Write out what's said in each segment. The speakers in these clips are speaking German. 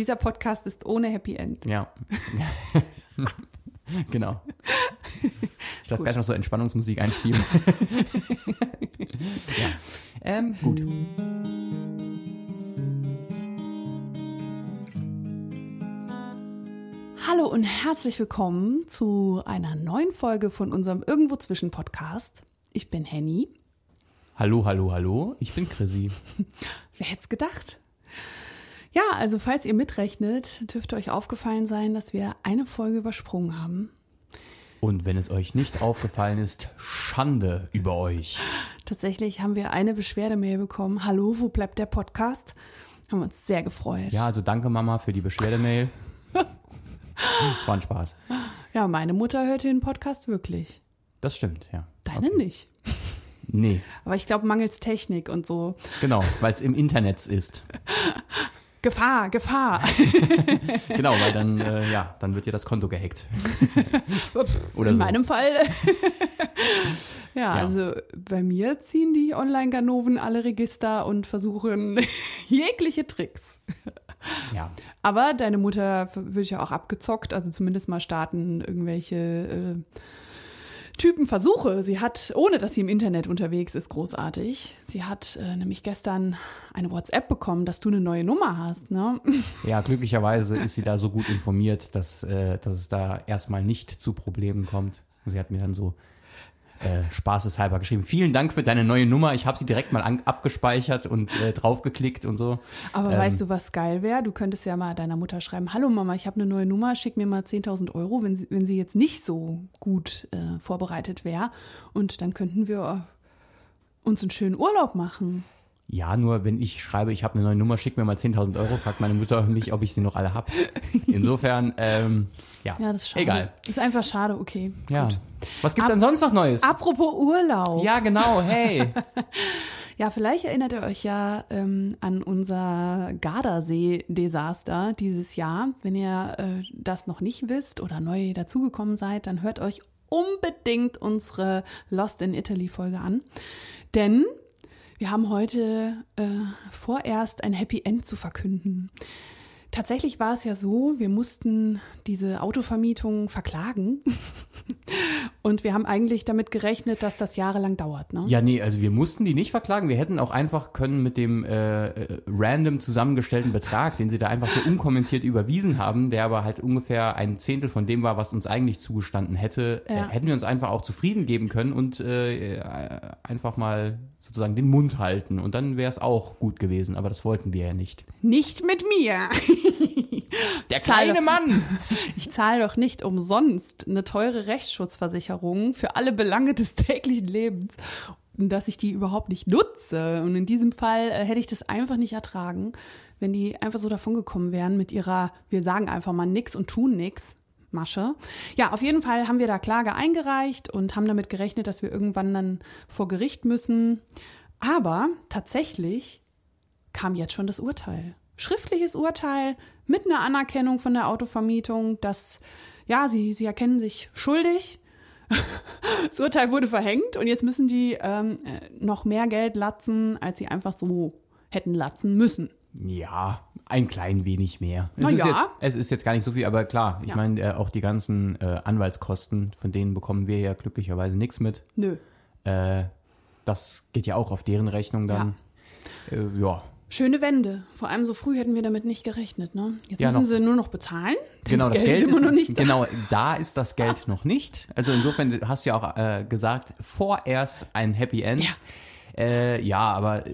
Dieser Podcast ist ohne Happy End. Ja. genau. Ich lasse gleich noch so Entspannungsmusik einspielen. ja. Ähm, gut. Hallo und herzlich willkommen zu einer neuen Folge von unserem Irgendwo zwischen Podcast. Ich bin Henny. Hallo, hallo, hallo. Ich bin Chrissy. Wer hätte es gedacht? Ja, also falls ihr mitrechnet, dürfte euch aufgefallen sein, dass wir eine Folge übersprungen haben. Und wenn es euch nicht aufgefallen ist, Schande über euch. Tatsächlich haben wir eine Beschwerdemail bekommen. Hallo, wo bleibt der Podcast? Haben uns sehr gefreut. Ja, also danke Mama für die Beschwerdemail. Es war ein Spaß. Ja, meine Mutter hört den Podcast wirklich. Das stimmt, ja. Deine Okay. nicht. Nee, Aber ich glaube, mangels Technik und so. genau, weil es im Internet ist. Gefahr, Gefahr. Genau, weil dann, äh, ja, dann wird dir das Konto gehackt. Oder In so. meinem Fall. ja, also bei mir ziehen die Online-Ganoven alle Register und versuchen jegliche Tricks. Ja. Aber deine Mutter wird ja auch abgezockt, also zumindest mal starten irgendwelche äh, Typen Versuche. Sie hat, ohne dass sie im Internet unterwegs ist, großartig. Sie hat äh, nämlich gestern eine WhatsApp bekommen, dass du eine neue Nummer hast, ne? ja, glücklicherweise ist sie da so gut informiert, dass, äh, dass es da erstmal nicht zu Problemen kommt. Sie hat mir dann so äh, spaßeshalber geschrieben, vielen Dank für deine neue Nummer. Ich habe sie direkt mal an, abgespeichert und äh, draufgeklickt und so. Aber Ähm. weißt du, was geil wäre? Du könntest ja mal deiner Mutter schreiben, hallo Mama, ich habe eine neue Nummer, schick mir mal 10.000 Euro, wenn sie, wenn sie jetzt nicht so gut äh, vorbereitet wäre. Und dann könnten wir uns einen schönen Urlaub machen. Ja, nur wenn ich schreibe, ich habe eine neue Nummer, schick mir mal 10.000 Euro, fragt meine Mutter mich, ob ich sie noch alle habe. Insofern, ähm, ja, Ja, das ist schade. egal. Ist einfach schade, okay. Ja. Gut. Was gibt's denn sonst noch Neues? Apropos Urlaub. Ja, genau, hey. Ja, vielleicht erinnert ihr euch ja ähm, an unser Gardasee-Desaster dieses Jahr. Wenn ihr äh, das noch nicht wisst oder neu dazugekommen seid, dann hört euch unbedingt unsere Lost in Italy-Folge an. Denn wir haben heute äh, vorerst ein Happy End zu verkünden. Tatsächlich war es ja so, wir mussten diese Autovermietung verklagen. Und wir haben eigentlich damit gerechnet, dass das jahrelang dauert. Ne? Ja, nee, also wir mussten die nicht verklagen. Wir hätten auch einfach können mit dem äh, äh, random zusammengestellten Betrag, den sie da einfach so unkommentiert überwiesen haben, der aber halt ungefähr ein Zehntel von dem war, was uns eigentlich zugestanden hätte, Ja. äh, hätten wir uns einfach auch zufrieden geben können und äh, äh, einfach mal sozusagen den Mund halten. Und dann wäre es auch gut gewesen, aber das wollten wir ja nicht. Nicht mit mir. Der kleine doch- Mann! Ich zahle doch nicht umsonst eine teure Rechtsschutzversicherung für alle Belange des täglichen Lebens, und dass ich die überhaupt nicht nutze. Und in diesem Fall äh, hätte ich das einfach nicht ertragen, wenn die einfach so davongekommen wären mit ihrer, wir sagen einfach mal nix und tun nix. Masche. Ja, auf jeden Fall haben wir da Klage eingereicht und haben damit gerechnet, dass wir irgendwann dann vor Gericht müssen. Aber tatsächlich kam jetzt schon das Urteil. Schriftliches Urteil mit einer Anerkennung von der Autovermietung, dass, ja, sie, sie erkennen sich schuldig. Das Urteil wurde verhängt und jetzt müssen die ähm, äh, noch mehr Geld latzen, als sie einfach so hätten latzen müssen. Ja, ein klein wenig mehr. Es, Na ist, ja. jetzt, es ist jetzt gar nicht so viel, aber klar, ich Ja. meine, äh, auch die ganzen äh, Anwaltskosten, von denen bekommen wir ja glücklicherweise nichts mit. Nö. Äh, das geht ja auch auf deren Rechnung dann. Ja. Äh, ja. Schöne Wende. Vor allem so früh hätten wir damit nicht gerechnet. Ne? Jetzt Ja, müssen noch- sie nur noch bezahlen. denn Genau, das Geld, Geld ist immer noch nicht da. genau, da ist das Geld noch nicht. Also insofern hast du ja auch äh, gesagt, vorerst ein Happy End. Ja. Äh, ja, aber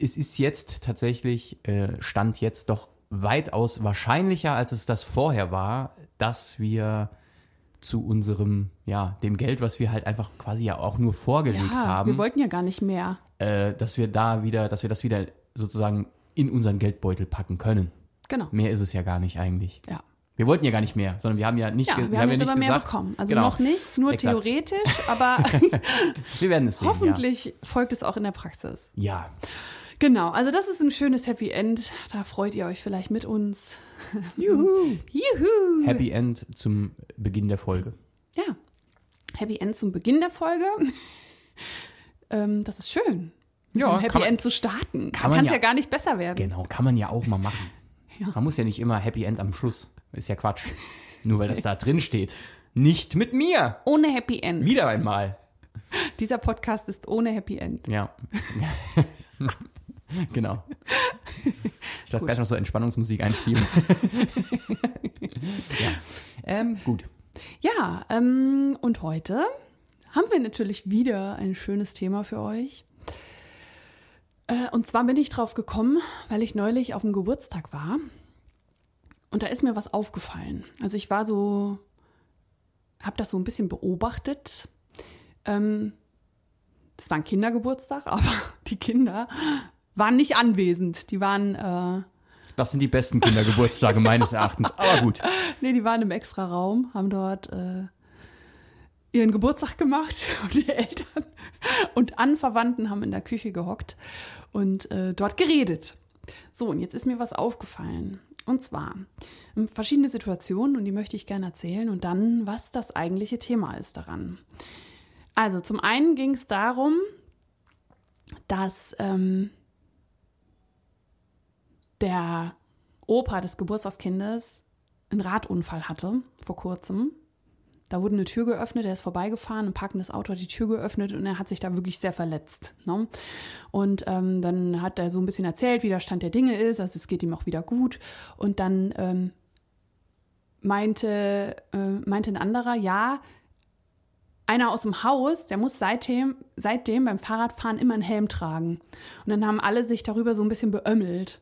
es ist jetzt tatsächlich, äh, stand jetzt doch weitaus wahrscheinlicher, als es das vorher war, dass wir zu unserem, ja, dem Geld, was wir halt einfach quasi ja auch nur vorgelegt Ja, haben, wir wollten ja gar nicht mehr. äh, dass wir da wieder, dass wir das wieder sozusagen in unseren Geldbeutel packen können. Genau. Mehr ist es ja gar nicht eigentlich. Ja. Wir wollten ja gar nicht mehr, sondern wir haben ja nicht, Ja, ge- wir haben jetzt ja aber mehr gesagt, bekommen. Also genau, noch nicht, nur Exakt. theoretisch, aber Wir werden es sehen. hoffentlich folgt es auch in der Praxis. Ja. Genau, also das ist ein schönes Happy End. Da freut ihr euch vielleicht mit uns. Juhu. Juhu! ja. Happy End zum Beginn der Folge. Ja, Happy End zum Beginn der Folge. ähm, das ist schön. Ja, Happy man- End zu starten. kann es ja, ja- gar nicht besser werden. Genau, kann man ja auch mal machen. Man muss ja nicht immer Happy End am Schluss. Ist ja Quatsch. Nur weil das da drin steht. Nicht mit mir. Ohne Happy End. Wieder einmal. Dieser Podcast ist ohne Happy End. Ja. genau. Ich lasse gleich noch so Entspannungsmusik einspielen. ja. Ähm, gut. Ja, ähm, und heute haben wir natürlich wieder ein schönes Thema für euch. Äh, und zwar bin ich drauf gekommen, weil ich neulich auf dem Geburtstag war. Und da ist mir was aufgefallen. Also ich war so, habe das so ein bisschen beobachtet. Ähm, das war ein Kindergeburtstag, aber die Kinder waren nicht anwesend. Die waren. Äh, das sind die besten Kindergeburtstage meines Erachtens. Aber gut. Nee, die waren im extra Raum, haben dort äh, ihren Geburtstag gemacht und die Eltern und Anverwandten haben in der Küche gehockt und äh, dort geredet. So, und jetzt ist mir was aufgefallen. Und zwar ähm, verschiedene Situationen und die möchte ich gerne erzählen und dann, was das eigentliche Thema ist daran. Also zum einen ging es darum, dass ähm, der Opa des Geburtstagskindes einen Radunfall hatte vor kurzem. Da wurde eine Tür geöffnet, er ist vorbeigefahren, ein parkendes Auto hat die Tür geöffnet und er hat sich da wirklich sehr verletzt. Ne? Und ähm, dann hat er so ein bisschen erzählt, wie der Stand der Dinge ist, also es geht ihm auch wieder gut. Und dann ähm, meinte, äh, meinte ein anderer, ja, einer aus dem Haus, der muss seitdem, seitdem beim Fahrradfahren immer einen Helm tragen. Und dann haben alle sich darüber so ein bisschen beömmelt.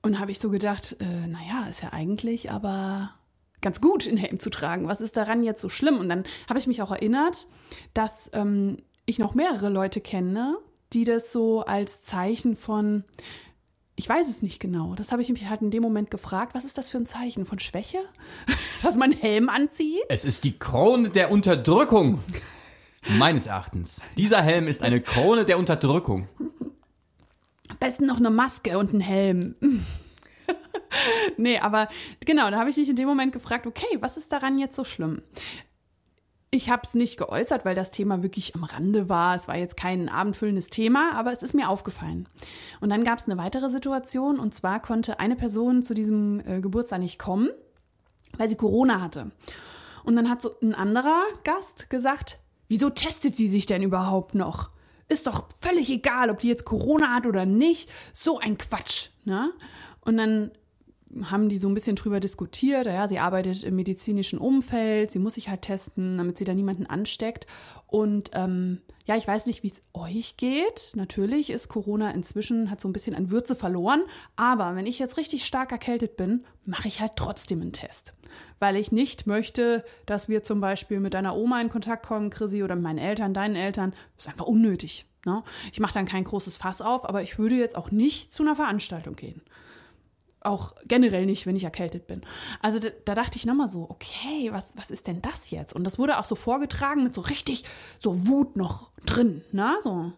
Und habe ich so gedacht, äh, naja, ist ja eigentlich aber ganz gut, einen Helm zu tragen. Was ist daran jetzt so schlimm? Und dann habe ich mich auch erinnert, dass ähm, ich noch mehrere Leute kenne, die das so als Zeichen von, ich weiß es nicht genau, das habe ich mich halt in dem Moment gefragt, was ist das für ein Zeichen von Schwäche? Dass man einen Helm anzieht? Es ist die Krone der Unterdrückung. Meines Erachtens. Dieser Helm ist eine Krone der Unterdrückung. Am besten noch eine Maske und einen Helm. nee, aber genau, da habe ich mich in dem Moment gefragt, okay, was ist daran jetzt so schlimm? Ich habe es nicht geäußert, weil das Thema wirklich am Rande war. Es war jetzt kein abendfüllendes Thema, aber es ist mir aufgefallen. Und dann gab es eine weitere Situation und zwar konnte eine Person zu diesem äh, Geburtstag nicht kommen, weil sie Corona hatte. Und dann hat so ein anderer Gast gesagt, wieso testet sie sich denn überhaupt noch? Ist doch völlig egal, ob die jetzt Corona hat oder nicht. So ein Quatsch. Ne? Und dann haben die so ein bisschen drüber diskutiert. Ja, sie arbeitet im medizinischen Umfeld, sie muss sich halt testen, damit sie da niemanden ansteckt. Und ähm, ja, ich weiß nicht, wie es euch geht. Natürlich ist Corona inzwischen, hat so ein bisschen an Würze verloren. Aber wenn ich jetzt richtig stark erkältet bin, mache ich halt trotzdem einen Test. Weil ich nicht möchte, dass wir zum Beispiel mit deiner Oma in Kontakt kommen, Chrissy, oder mit meinen Eltern, deinen Eltern. Das ist einfach unnötig. Ne? Ich mache dann kein großes Fass auf, aber ich würde jetzt auch nicht zu einer Veranstaltung gehen auch generell nicht, wenn ich erkältet bin. Also da, da dachte ich nochmal so, okay, was, was ist denn das jetzt? Und das wurde auch so vorgetragen mit so richtig so Wut noch drin, ne? So.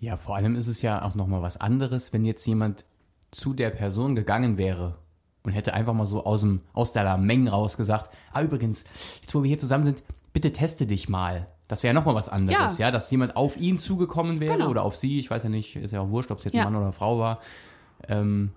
Ja, vor allem ist es ja auch nochmal was anderes, wenn jetzt jemand zu der Person gegangen wäre und hätte einfach mal so aus, dem, aus der Menge raus gesagt, ah übrigens, jetzt wo wir hier zusammen sind, bitte teste dich mal. Das wäre ja nochmal was anderes, ja. ja. dass jemand auf ihn zugekommen wäre genau. oder auf sie, ich weiß ja nicht, ist ja auch wurscht, ob es jetzt ja. ein Mann oder eine Frau war. Ähm,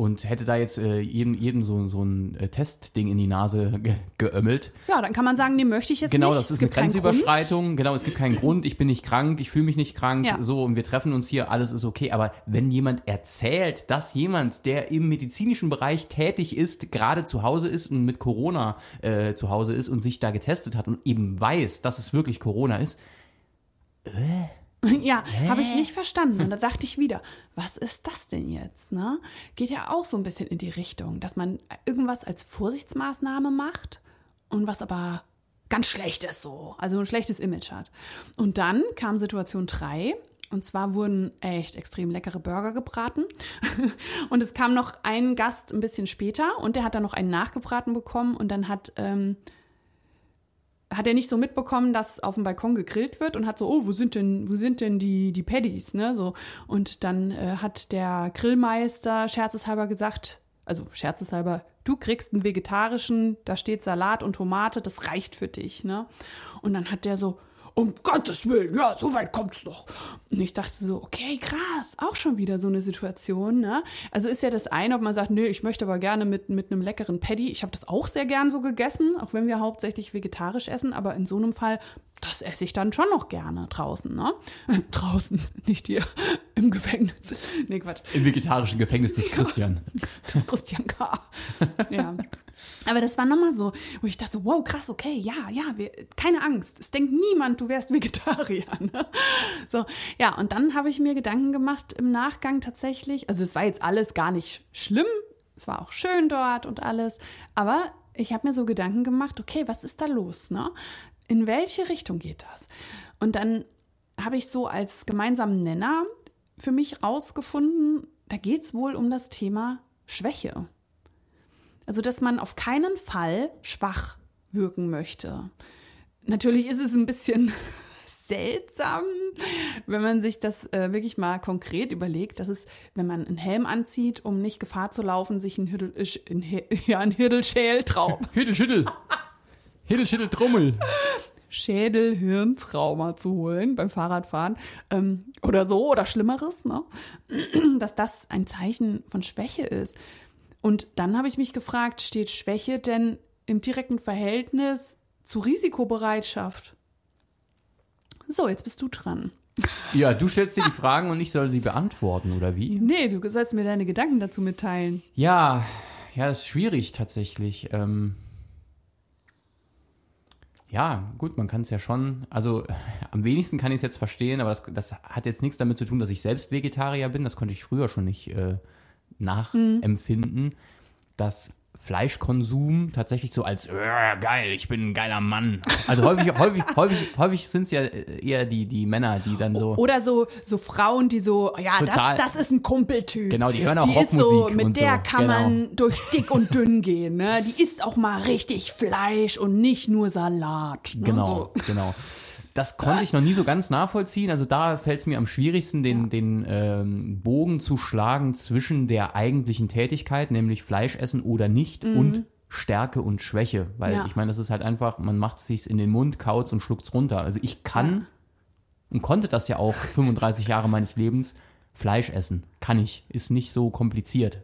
und hätte da jetzt äh, jedem, jedem so, so ein äh, Testding in die Nase ge geömmelt. Ja, dann kann man sagen, nee, möchte ich jetzt genau, nicht. Genau, das ist eine Grenzüberschreitung. Genau, es gibt keinen Grund. Ich bin nicht krank, ich fühle mich nicht krank. Ja. So, und wir treffen uns hier, alles ist okay. Aber wenn jemand erzählt, dass jemand, der im medizinischen Bereich tätig ist, gerade zu Hause ist und mit Corona äh, zu Hause ist und sich da getestet hat und eben weiß, dass es wirklich Corona ist, äh, Ja, habe ich nicht verstanden. Und da dachte ich wieder, was ist das denn jetzt? Ne? Geht ja auch so ein bisschen in die Richtung, dass man irgendwas als Vorsichtsmaßnahme macht und was aber ganz schlecht ist so, also ein schlechtes Image hat. Und dann kam Situation 3. Und zwar wurden echt extrem leckere Burger gebraten. Und es kam noch ein Gast ein bisschen später und der hat dann noch einen nachgebraten bekommen. Und dann hat ähm, hat er nicht so mitbekommen, dass auf dem Balkon gegrillt wird und hat so, oh, wo sind denn, wo sind denn die, die Paddies, ne, so. Und dann äh, hat der Grillmeister scherzeshalber gesagt, also scherzeshalber, du kriegst einen vegetarischen, da steht Salat und Tomate, das reicht für dich, ne. Und dann hat der so, um Gottes Willen, ja, so weit kommt's noch. Und ich dachte so, okay, krass, auch schon wieder so eine Situation, ne? Also ist ja das eine, ob man sagt, nö, ich möchte aber gerne mit, mit einem leckeren Paddy. Ich habe das auch sehr gern so gegessen, auch wenn wir hauptsächlich vegetarisch essen, aber in so einem Fall, das esse ich dann schon noch gerne draußen, ne? draußen, nicht hier im Gefängnis. Nee, Quatsch. Im vegetarischen Gefängnis des Christian. Das Christian K. ja. Aber das war nochmal so, wo ich dachte, wow, krass, okay, ja, ja, wir, keine Angst. Es denkt niemand, du wärst Vegetarier. Ne? So, ja, und dann habe ich mir Gedanken gemacht im Nachgang tatsächlich. Also es war jetzt alles gar nicht schlimm. Es war auch schön dort und alles. Aber ich habe mir so Gedanken gemacht, okay, was ist da los? Ne? In welche Richtung geht das? Und dann habe ich so als gemeinsamen Nenner für mich rausgefunden, da geht es wohl um das Thema Schwäche. Also, dass man auf keinen Fall schwach wirken möchte. Natürlich ist es ein bisschen seltsam, wenn man sich das äh, wirklich mal konkret überlegt, dass es, wenn man einen Helm anzieht, um nicht Gefahr zu laufen, sich ein Hirdel, äh, ein, ja, ein Hirdelschältraum. Hiddel, Hiddel, Trommel. Schädel-Hirntrauma zu holen beim Fahrradfahren ähm, oder so oder Schlimmeres, ne? dass das ein Zeichen von Schwäche ist. Und dann habe ich mich gefragt, steht Schwäche denn im direkten Verhältnis zu Risikobereitschaft? So, jetzt bist du dran. Ja, du stellst dir die Fragen und ich soll sie beantworten, oder wie? Nee, du sollst mir deine Gedanken dazu mitteilen. Ja, ja, das ist schwierig tatsächlich. Ähm ja, gut, man kann es ja schon, also am wenigsten kann ich es jetzt verstehen, aber das, das, hat jetzt nichts damit zu tun, dass ich selbst Vegetarier bin. Das konnte ich früher schon nicht äh, nachempfinden, mhm. dass Fleischkonsum tatsächlich so als äh, geil, ich bin ein geiler Mann. Also häufig, häufig, häufig, häufig sind es ja eher die, die Männer, die dann so. Oder so, so Frauen, die so, ja, total, das, das ist ein Kumpeltyp. Genau, die hören auch die Rockmusik. Ist so, mit der so. kann genau. man durch dick und dünn gehen. Ne? Die isst auch mal richtig Fleisch und nicht nur Salat. Ne? Genau, so. genau das konnte ich noch nie so ganz nachvollziehen. Also da fällt es mir am schwierigsten, den, ja. den ähm, Bogen zu schlagen zwischen der eigentlichen Tätigkeit, nämlich Fleisch essen oder nicht, mhm. und Stärke und Schwäche. Weil ja. ich meine, das ist halt einfach, man macht es sich in den Mund, kaut und schluckt es runter. Also ich kann und konnte das ja auch 35 Jahre meines Lebens, Fleisch essen. Kann ich. Ist nicht so kompliziert.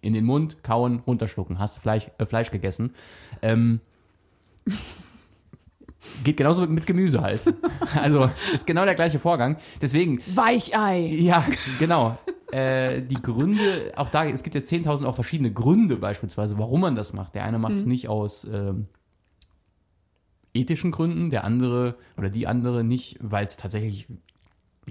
In den Mund, kauen, runterschlucken. Hast Fleisch, äh, Fleisch gegessen. Ähm, Geht genauso mit Gemüse halt. Also ist genau der gleiche Vorgang. Deswegen. Weichei. Ja, genau. Äh, die Gründe, auch da, es gibt ja 10.000 auch verschiedene Gründe beispielsweise, warum man das macht. Der eine macht es mhm. nicht aus ähm, ethischen Gründen, der andere oder die andere nicht, weil es tatsächlich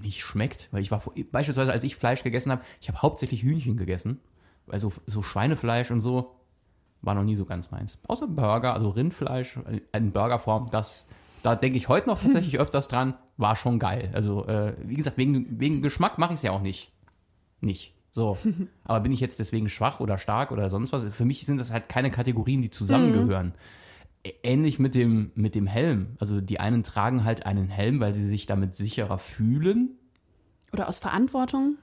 nicht schmeckt. Weil ich war beispielsweise, als ich Fleisch gegessen habe, ich habe hauptsächlich Hühnchen gegessen. Also so Schweinefleisch und so war noch nie so ganz meins. Außer Burger, also Rindfleisch in Burgerform, das, da denke ich heute noch tatsächlich öfters dran, war schon geil. Also, äh, wie gesagt, wegen, wegen Geschmack mache ich es ja auch nicht. Nicht. So. Aber bin ich jetzt deswegen schwach oder stark oder sonst was? Für mich sind das halt keine Kategorien, die zusammengehören. Ähnlich mit dem, mit dem Helm. Also die einen tragen halt einen Helm, weil sie sich damit sicherer fühlen. Oder aus Verantwortung,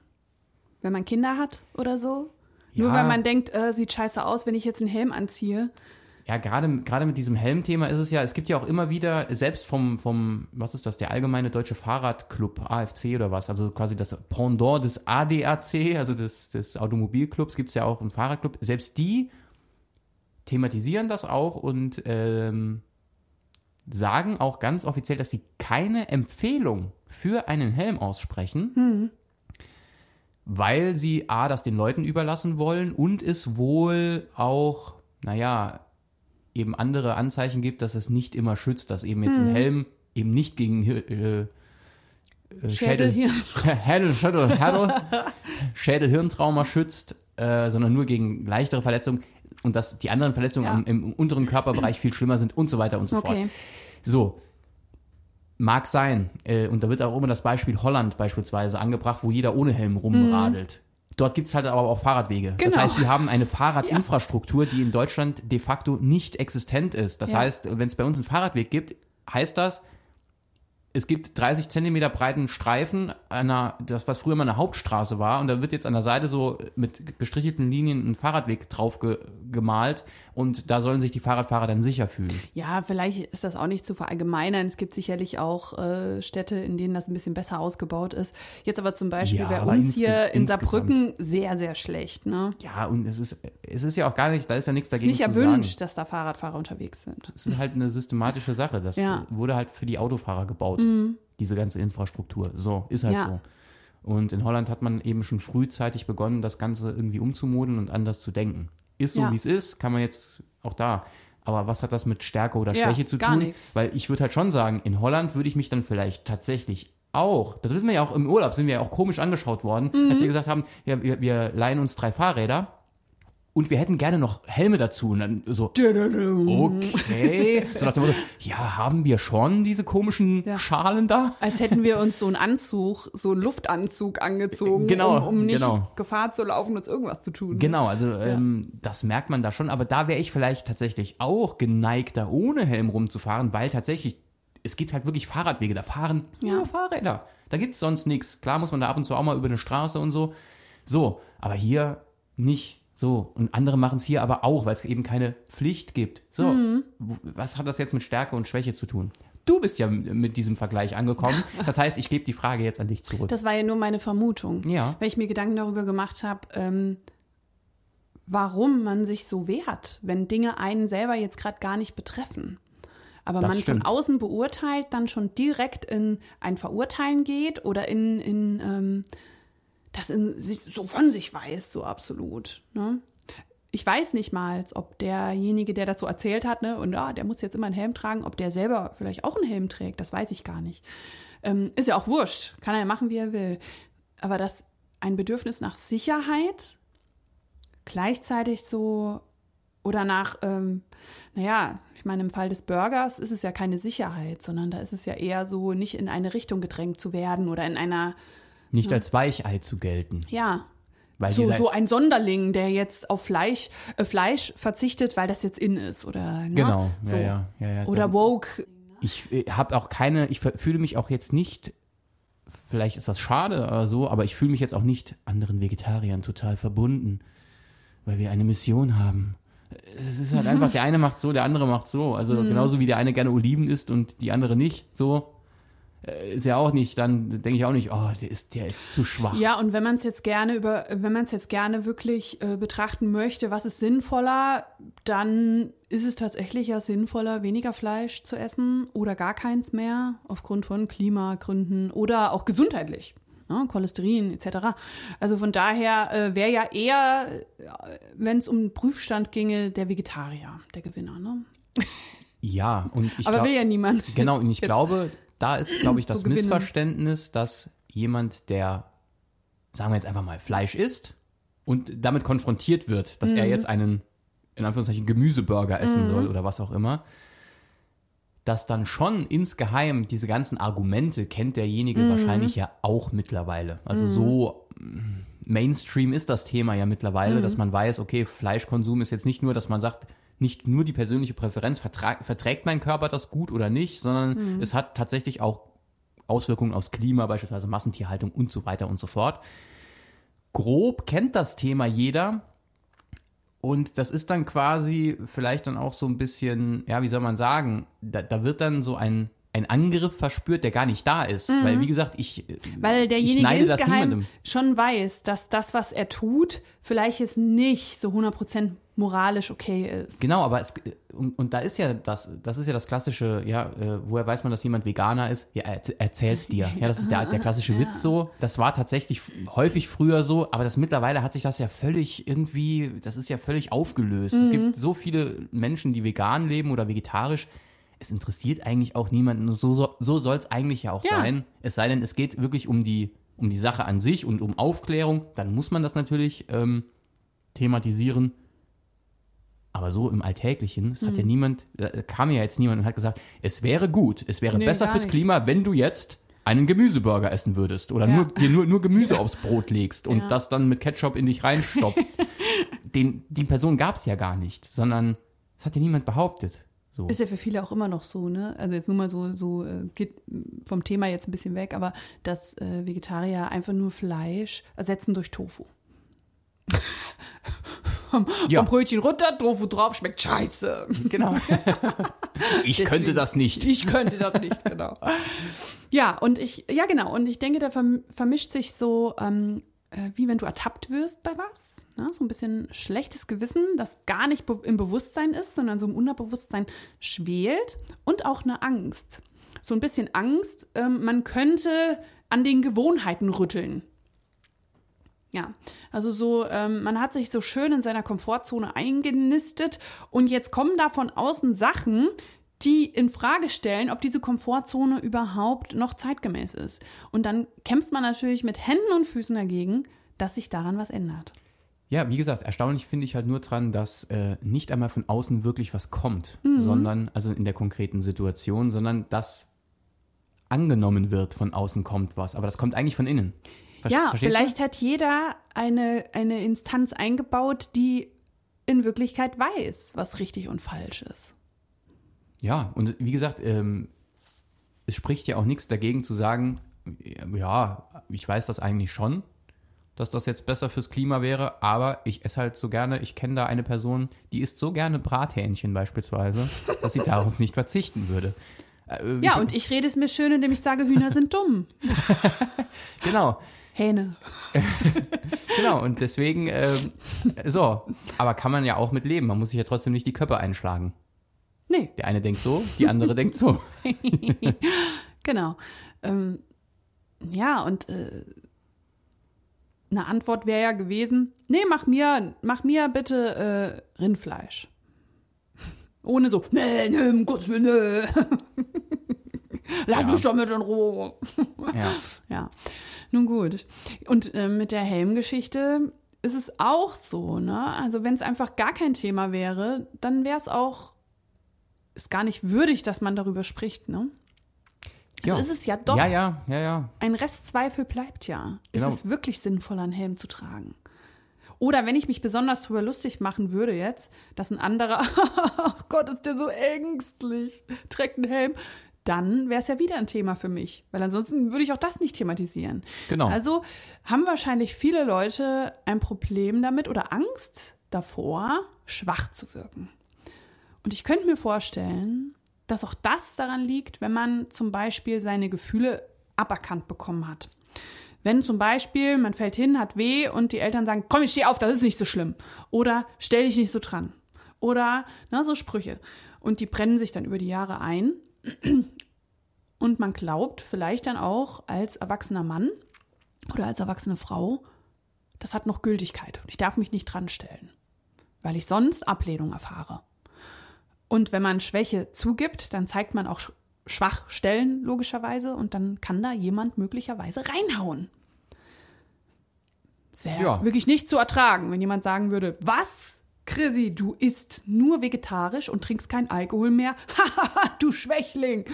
wenn man Kinder hat oder so. Nur weil man denkt, äh, sieht scheiße aus, wenn ich jetzt einen Helm anziehe. Ja, gerade, gerade mit diesem Helmthema ist es ja, es gibt ja auch immer wieder, selbst vom, vom, was ist das, der allgemeine deutsche Fahrradclub, AFC oder was, also quasi das Pendant des ADAC, also des, des Automobilclubs, gibt es ja auch einen Fahrradclub. Selbst die thematisieren das auch und ähm, sagen auch ganz offiziell, dass sie keine Empfehlung für einen Helm aussprechen. Mhm weil sie A, das den Leuten überlassen wollen und es wohl auch, naja, eben andere Anzeichen gibt, dass es nicht immer schützt, dass eben jetzt hm. ein Helm eben nicht gegen äh, äh, Schädel, Schädel, Schädel, Schädel, Schädel-Hirntrauma schützt, äh, sondern nur gegen leichtere Verletzungen und dass die anderen Verletzungen ja. am, im unteren Körperbereich viel schlimmer sind und so weiter und so okay. fort. So, Mag sein. Äh, und da wird auch immer das Beispiel Holland beispielsweise angebracht, wo jeder ohne Helm rumradelt. Mhm. Dort gibt es halt aber auch Fahrradwege. Genau. Das heißt, die haben eine Fahrradinfrastruktur, ja. die in Deutschland de facto nicht existent ist. Das ja. heißt, wenn es bei uns einen Fahrradweg gibt, heißt das, es gibt 30 Zentimeter breiten Streifen, einer, das was früher mal eine Hauptstraße war, und da wird jetzt an der Seite so mit gestrichelten Linien ein Fahrradweg drauf ge gemalt und da sollen sich die Fahrradfahrer dann sicher fühlen. Ja, vielleicht ist das auch nicht zu verallgemeinern. Es gibt sicherlich auch äh, Städte, in denen das ein bisschen besser ausgebaut ist. Jetzt aber zum Beispiel Ja, bei uns hier in. Saarbrücken sehr, sehr schlecht. Ne? Ja, und es ist, es ist ja auch gar nicht, da ist ja nichts Es ist dagegen nicht erwünscht, dass da Fahrradfahrer unterwegs sind. Es ist halt eine systematische Sache. Das Ja. Mhm. wurde halt für die Autofahrer gebaut, diese ganze Infrastruktur. So, ist halt Ja. so. Und in Holland hat man eben schon frühzeitig begonnen, das Ganze irgendwie umzumodeln und anders zu denken. Ist so, Ja. wie es ist, kann man jetzt auch da. Aber was hat das mit Stärke oder Ja, Schwäche zu gar tun? nichts. Weil ich würde halt schon sagen, in Holland würde ich mich dann vielleicht tatsächlich auch, das wissen wir ja auch im Urlaub, sind wir ja auch komisch angeschaut worden, Mhm. als wir gesagt haben, ja, wir, wir leihen uns drei Fahrräder und wir hätten gerne noch Helme dazu. Und dann so, okay. So nach dem Motto, ja, haben wir schon diese komischen Ja. Schalen da? Als hätten wir uns so einen Anzug, so einen Luftanzug angezogen, Genau, um, um nicht genau. Gefahr zu laufen, uns irgendwas zu tun. Genau, also ähm, das merkt man da schon, aber da wäre ich vielleicht tatsächlich auch geneigter, ohne Helm rumzufahren, weil tatsächlich, es gibt halt wirklich Fahrradwege, da fahren Ja. nur Fahrräder. Da gibt es sonst nichts. Klar muss man da ab und zu auch mal über eine Straße und so. So, aber hier nicht. So, und andere machen es hier aber auch, weil es eben keine Pflicht gibt. So, Mhm. was hat das jetzt mit Stärke und Schwäche zu tun? Du bist ja mit diesem Vergleich angekommen. Das heißt, ich gebe die Frage jetzt an dich zurück. Das war ja nur meine Vermutung. Ja. Weil ich mir Gedanken darüber gemacht habe, ähm, warum man sich so wehrt, wenn Dinge einen selber jetzt gerade gar nicht betreffen. Aber Das man stimmt. von außen beurteilt, dann schon direkt in ein Verurteilen geht oder in, in ähm, das in so von sich weiß, so absolut. Ne? Ich weiß nicht mal, ob derjenige, der das so erzählt hat, ne, und ja, der muss jetzt immer einen Helm tragen, ob der selber vielleicht auch einen Helm trägt, das weiß ich gar nicht. Ähm, ist ja auch wurscht, kann er machen, wie er will. Aber dass ein Bedürfnis nach Sicherheit gleichzeitig so oder nach, ähm, naja, ich meine, im Fall des Burgers ist es ja keine Sicherheit, sondern da ist es ja eher so, nicht in eine Richtung gedrängt zu werden oder in einer, Nicht als Weichei zu gelten. ja, Weil so, so ein Sonderling, der jetzt auf Fleisch, äh, Fleisch verzichtet, weil das jetzt in ist oder ne? Genau, ja, so. ja, ja, ja. Oder Da- woke. ich habe auch keine, ich fühle mich auch jetzt nicht, vielleicht ist das schade oder so, aber ich fühle mich jetzt auch nicht anderen Vegetariern total verbunden, weil wir eine Mission haben. Es ist halt einfach, der eine macht so, der andere macht so. Also Mhm. genauso wie der eine gerne Oliven isst und die andere nicht, so. Äh, Ist ja auch nicht, dann denke ich auch nicht, oh, der ist, der ist zu schwach. Ja, und wenn man es jetzt gerne über, wenn man es jetzt gerne wirklich äh, betrachten möchte, was ist sinnvoller, dann ist es tatsächlich ja sinnvoller, weniger Fleisch zu essen oder gar keins mehr, aufgrund von Klimagründen oder auch gesundheitlich. Ne, Cholesterin etc. Also von daher äh, wäre ja eher, wenn es um den Prüfstand ginge, der Vegetarier der Gewinner. Ne? Ja, und ich Aber glaub- will ja niemand. Genau, und ich glaube, da ist, glaube ich, das. Missverständnis, dass jemand, der, sagen wir jetzt einfach mal, Fleisch isst und damit konfrontiert wird, dass Mhm. er jetzt einen, in Anführungszeichen, Gemüseburger essen soll oder was auch immer, dass dann schon insgeheim diese ganzen Argumente kennt derjenige Mhm. wahrscheinlich ja auch mittlerweile. Also so mm, Mainstream ist das Thema ja mittlerweile, Mhm. dass man weiß, okay, Fleischkonsum ist jetzt nicht nur, dass man sagt, nicht nur die persönliche Präferenz, verträgt mein Körper das gut oder nicht, sondern Mhm. es hat tatsächlich auch Auswirkungen aufs Klima, beispielsweise Massentierhaltung und so weiter und so fort. Grob kennt das Thema jeder. Und das ist dann quasi vielleicht dann auch so ein bisschen, ja, wie soll man sagen, da, da wird dann so ein, ein Angriff verspürt, der gar nicht da ist. Weil, wie gesagt, ich, Weil ich derjenige neide das insgeheim niemandem. schon weiß, dass das, was er tut, vielleicht jetzt nicht so 100% moralisch okay ist. Genau, aber es, und, und da ist ja das, das ist ja das klassische, ja, äh, woher weiß man, dass jemand Veganer ist? Ja, er erzähl's dir. Ja, das ist der, der klassische Witz so. Das war tatsächlich häufig früher so, aber das mittlerweile hat sich das ja völlig irgendwie, das ist ja völlig aufgelöst. Es gibt so viele Menschen, die vegan leben oder vegetarisch. Es interessiert eigentlich auch niemanden. Und So, so, so soll es eigentlich ja auch Ja. sein. Es sei denn, es geht wirklich um die, um die Sache an sich und um Aufklärung. Dann muss man das natürlich ähm, thematisieren. Aber so im Alltäglichen, es Hm. hat ja niemand, da kam ja jetzt niemand und hat gesagt, es wäre gut, es wäre Nee, besser fürs nicht. Klima, wenn du jetzt einen Gemüseburger essen würdest oder Ja. nur, dir nur, nur Gemüse aufs Brot legst und Ja. das dann mit Ketchup in dich reinstopfst. Den, die Person gab es ja gar nicht, sondern es hat ja niemand behauptet. So. Ist ja für viele auch immer noch so, ne? Also jetzt nur mal so, so äh, geht vom Thema jetzt ein bisschen weg, aber dass äh, Vegetarier einfach nur Fleisch ersetzen durch Tofu. vom, Ja. vom Brötchen runter, Tofu drauf, schmeckt scheiße. genau. ich könnte Deswegen. das nicht. Ich könnte das nicht, genau. Ja, und ich, ja genau, und ich denke, da verm- vermischt sich so, ähm, äh, wie wenn du ertappt wirst bei was. Ne? So ein bisschen schlechtes Gewissen, das gar nicht be im Bewusstsein ist, sondern so im Unterbewusstsein schwelt und auch eine Angst. So ein bisschen Angst, ähm, man könnte an den Gewohnheiten rütteln. Ja, also so, ähm, man hat sich so schön in seiner Komfortzone eingenistet und jetzt kommen da von außen Sachen, die in Frage stellen, ob diese Komfortzone überhaupt noch zeitgemäß ist. Und dann kämpft man natürlich mit Händen und Füßen dagegen, dass sich daran was ändert. Ja, wie gesagt, erstaunlich finde ich halt nur dran, dass äh, nicht einmal von außen wirklich was kommt, sondern, also in der konkreten Situation, sondern dass angenommen wird, von außen kommt was. Aber das kommt eigentlich von innen. Ver ja, vielleicht hat jeder eine, eine Instanz eingebaut, die in Wirklichkeit weiß, was richtig und falsch ist. du? Ja, und wie gesagt, ähm, es spricht ja auch nichts dagegen zu sagen, ja, ich weiß das eigentlich schon, dass das jetzt besser fürs Klima wäre, aber ich esse halt so gerne, ich kenne da eine Person, die isst so gerne Brathähnchen beispielsweise, dass sie darauf nicht verzichten würde. Äh, Ja, ich- und ich rede es mir schön, indem ich sage, Hühner sind dumm. Genau, Hähne. genau. Und deswegen, ähm, so. Aber kann man ja auch mit leben. Man muss sich ja trotzdem nicht die Köpfe einschlagen. Nee, Der eine denkt so, die andere denkt so. genau. Ähm, ja, und äh, eine Antwort wäre ja gewesen, nee, mach mir, mach mir bitte äh, Rindfleisch. Ohne so, nee, nee, um Gottes Willen, nee. Lass Ja. mich doch mit in Ruhe. Ja. Ja, nun gut. Und äh, mit der Helmgeschichte ist es auch so, ne? Also wenn es einfach gar kein Thema wäre, dann wäre es auch, ist gar nicht würdig, dass man darüber spricht, ne? Also Ja. ist es ja doch, Ja, ja, ja, ja. ein Restzweifel bleibt ja. Genau. Ist es wirklich sinnvoll, einen Helm zu tragen? Oder wenn ich mich besonders darüber lustig machen würde jetzt, dass ein anderer, ach Gott, ist der so ängstlich, trägt einen Helm, dann wäre es ja wieder ein Thema für mich. Weil ansonsten würde ich auch das nicht thematisieren. Genau. Also haben wahrscheinlich viele Leute ein Problem damit oder Angst davor, schwach zu wirken. Und ich könnte mir vorstellen, dass auch das daran liegt, wenn man zum Beispiel seine Gefühle aberkannt bekommen hat. Wenn zum Beispiel man fällt hin, hat weh und die Eltern sagen, komm, ich steh auf, das ist nicht so schlimm. Oder stell dich nicht so dran. Oder na, so Sprüche. Und die brennen sich dann über die Jahre ein. Und man glaubt vielleicht dann auch als erwachsener Mann oder als erwachsene Frau, das hat noch Gültigkeit. Ich darf mich nicht dran stellen, weil ich sonst Ablehnung erfahre. Und wenn man Schwäche zugibt, dann zeigt man auch Sch- Schwachstellen logischerweise und dann kann da jemand möglicherweise reinhauen. Es wäre Ja. wirklich nicht zu ertragen, wenn jemand sagen würde, was? Chrissy, du isst nur vegetarisch und trinkst keinen Alkohol mehr? Hahaha, du Schwächling.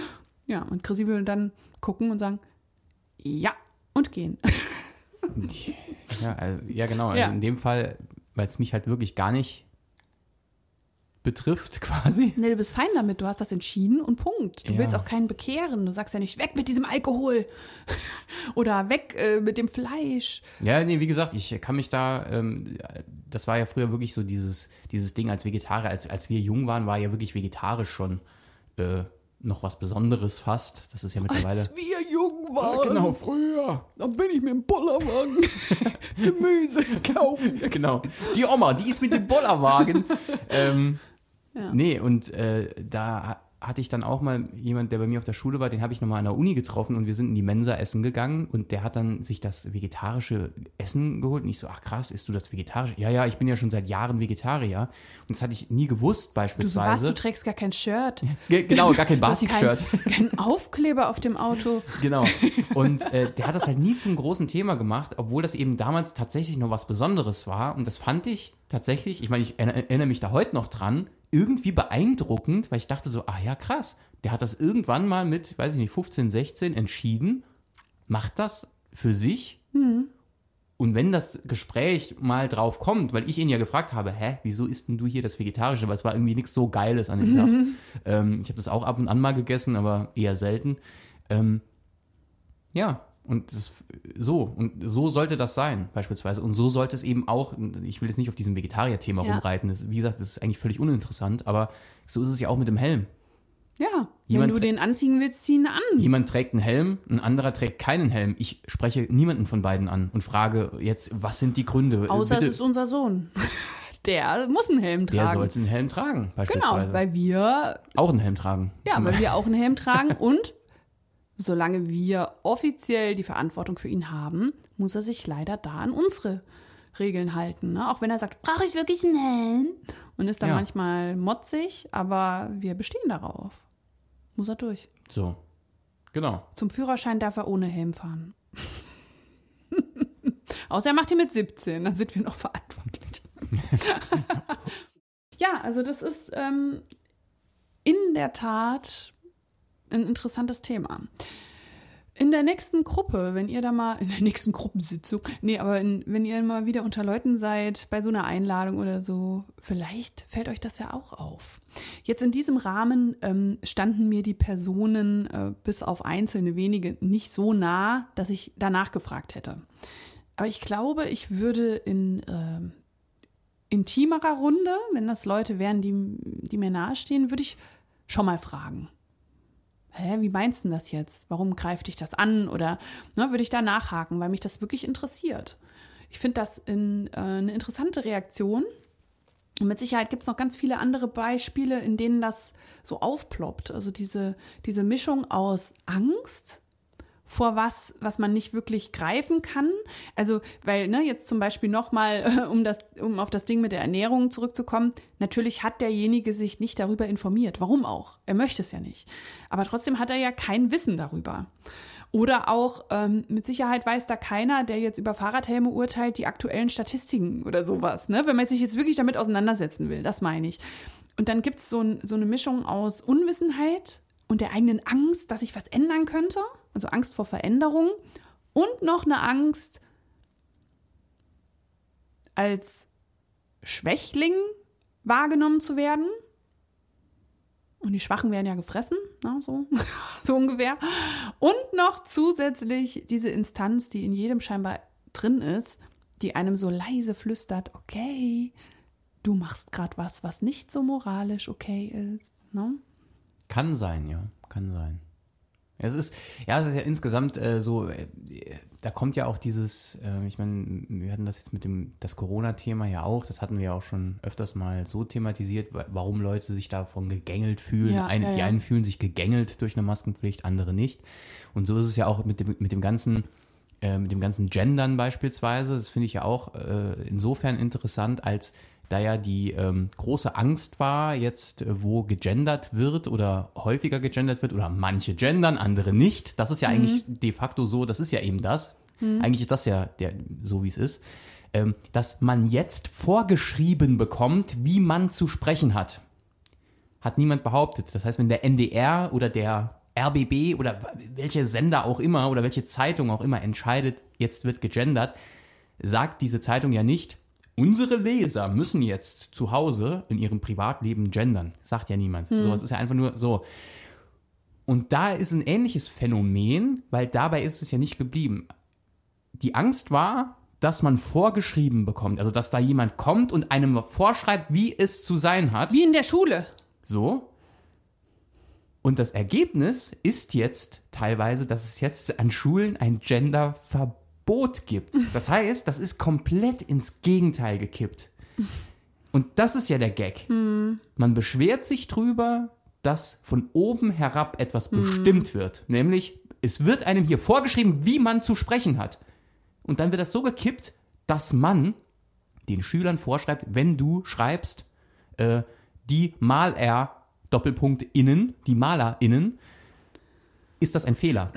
Ja, und Chrissy würde dann gucken und sagen, ja, und gehen. Ja, also, ja genau. Also Ja. in dem Fall, weil es mich halt wirklich gar nicht betrifft, quasi. Nee, du bist fein damit. Du hast das entschieden und Punkt. Du Ja. willst auch keinen bekehren. Du sagst ja nicht, weg mit diesem Alkohol oder weg äh, mit dem Fleisch. Ja, nee, wie gesagt, ich kann mich da, ähm, das war ja früher wirklich so dieses, dieses Ding als Vegetarier, als, als wir jung waren, war ja wirklich vegetarisch schon äh, noch was Besonderes fast. Das ist ja mittlerweile. Als wir jung waren, Genau, früher. dann bin ich mit dem Bollerwagen Gemüse kaufen. Ja, genau. Die Oma, die ist mit dem Bollerwagen. ähm, Ja. Nee, und äh, da hatte ich dann auch mal jemand, der bei mir auf der Schule war, den habe ich nochmal an der Uni getroffen und wir sind in die Mensa essen gegangen und der hat dann sich das vegetarische Essen geholt und ich so, ach krass, isst du das vegetarische? Ja, ja, ich bin ja schon seit Jahren Vegetarier und das hatte ich nie gewusst Du so was, beispielsweise. du trägst gar kein Shirt. Ge- genau, gar kein Du hast Batik-Shirt. Kein, kein Aufkleber auf dem Auto. Genau. Und äh, der hat das halt nie zum großen Thema gemacht, obwohl das eben damals tatsächlich noch was Besonderes war. Und das fand ich tatsächlich, ich meine, ich erinner- erinnere mich da heute noch dran, irgendwie beeindruckend, weil ich dachte so, ah ja, krass, der hat das irgendwann mal mit, weiß ich nicht, 15, 16 entschieden, macht das für sich und Und wenn das Gespräch mal drauf kommt, weil ich ihn ja gefragt habe, hä, wieso isst denn du hier das Vegetarische? Weil es war irgendwie nichts so Geiles an dem Tag. Ähm, ich habe das auch ab und an mal gegessen, aber eher selten. Ähm, ja, und das, so, und so sollte das sein, beispielsweise. Und so sollte es eben auch, ich will jetzt nicht auf diesem Vegetarier-Thema Ja. rumreiten, das, wie gesagt, das ist eigentlich völlig uninteressant, aber so ist es ja auch mit dem Helm. Ja, Jemand- wenn du den anziehen willst, zieh ihn an. Jemand trägt einen Helm, ein anderer trägt keinen Helm. Ich spreche niemanden von beiden an und frage jetzt, was sind die Gründe? Außer Bitte, es ist unser Sohn. Der muss einen Helm der tragen. sollte einen Helm tragen, genau, beispielsweise. weil wir, auch einen Helm tragen. ja, weil wir auch einen Helm tragen und solange wir offiziell die Verantwortung für ihn haben, muss er sich leider da an unsere Regeln halten. Ne? Auch wenn er sagt, brauche ich wirklich einen Helm? Und ist dann Ja. manchmal motzig, aber wir bestehen darauf. Muss er durch. So, genau. Zum Führerschein darf er ohne Helm fahren. Außer er macht ihn mit 17, dann sind wir noch verantwortlich. ja, also das ist ähm, in der Tat ein interessantes Thema. In der nächsten Gruppe, wenn ihr da mal, in der nächsten Gruppensitzung, nee, aber in, wenn ihr mal wieder unter Leuten seid, bei so einer Einladung oder so, vielleicht fällt euch das ja auch auf. Jetzt in diesem Rahmen ähm, standen mir die Personen äh, bis auf einzelne wenige nicht so nah, dass ich danach gefragt hätte. Aber ich glaube, ich würde in ähm, intimerer Runde, wenn das Leute wären, die, die mir nahestehen, würde ich schon mal fragen. Hä, wie meinst du das jetzt? Warum greift dich das an? Oder ne, würde ich da nachhaken, weil mich das wirklich interessiert. Ich finde das in, äh, eine interessante Reaktion. Und mit Sicherheit gibt es noch ganz viele andere Beispiele, in denen das so aufploppt. Also diese, diese Mischung aus Angst vor was, was man nicht wirklich greifen kann. Also, weil, ne, jetzt zum Beispiel nochmal, um das, um auf das Ding mit der Ernährung zurückzukommen, natürlich hat derjenige sich nicht darüber informiert. Warum auch? Er möchte es ja nicht. Aber trotzdem hat er ja kein Wissen darüber. Oder auch, ähm, mit Sicherheit weiß da keiner, der jetzt über Fahrradhelme urteilt, die aktuellen Statistiken oder sowas, ne? Wenn man sich jetzt wirklich damit auseinandersetzen will, das meine ich. Und dann gibt es so, so eine Mischung aus Unwissenheit und der eigenen Angst, dass sich was ändern könnte, also Angst vor Veränderung und noch eine Angst als Schwächling wahrgenommen zu werden. Und die Schwachen werden ja gefressen, ne, so, so ungefähr. Und noch zusätzlich diese Instanz, die in jedem scheinbar drin ist, die einem so leise flüstert, okay, du machst gerade was, was nicht so moralisch okay ist. Ne? Kann sein, ja, kann sein. Es ist, ja, es ist ja insgesamt äh, so, äh, da kommt ja auch dieses, äh, ich meine, wir hatten das jetzt mit dem, das Corona-Thema ja auch, das hatten wir ja auch schon öfters mal so thematisiert, wa- warum Leute sich davon gegängelt fühlen. Ja, Eine, ja, Die einen fühlen sich gegängelt durch eine Maskenpflicht, andere nicht. Und so ist es ja auch mit dem, mit dem ganzen, äh, mit dem ganzen Gendern beispielsweise. Das finde ich ja auch äh, insofern interessant, als da ja die ähm, große Angst war, jetzt äh, wo gegendert wird oder häufiger gegendert wird oder manche gendern, andere nicht. Das ist ja eigentlich de facto so, das ist ja eben das. Eigentlich ist das ja der, so, wie es ist. Ähm, dass man jetzt vorgeschrieben bekommt, wie man zu sprechen hat. Hat niemand behauptet. Das heißt, wenn der NDR oder der RBB oder welche Sender auch immer oder welche Zeitung auch immer entscheidet, jetzt wird gegendert, sagt diese Zeitung ja nicht, unsere Leser müssen jetzt zu Hause in ihrem Privatleben gendern. Sagt ja niemand. So, es ist ja einfach nur so. Und da ist ein ähnliches Phänomen, weil dabei ist es ja nicht geblieben. Die Angst war, dass man vorgeschrieben bekommt, also dass da jemand kommt und einem vorschreibt, wie es zu sein hat. Wie in der Schule. So. Und das Ergebnis ist jetzt teilweise, dass es jetzt an Schulen ein Genderverbot gibt. Das heißt, das ist komplett ins Gegenteil gekippt. Und das ist ja der Gag. Man beschwert sich drüber, dass von oben herab etwas bestimmt wird. Nämlich, es wird einem hier vorgeschrieben, wie man zu sprechen hat. Und dann wird das so gekippt, dass man den Schülern vorschreibt, wenn du schreibst, äh, die Maler Doppelpunkt innen, die MalerInnen, ist das ein Fehler.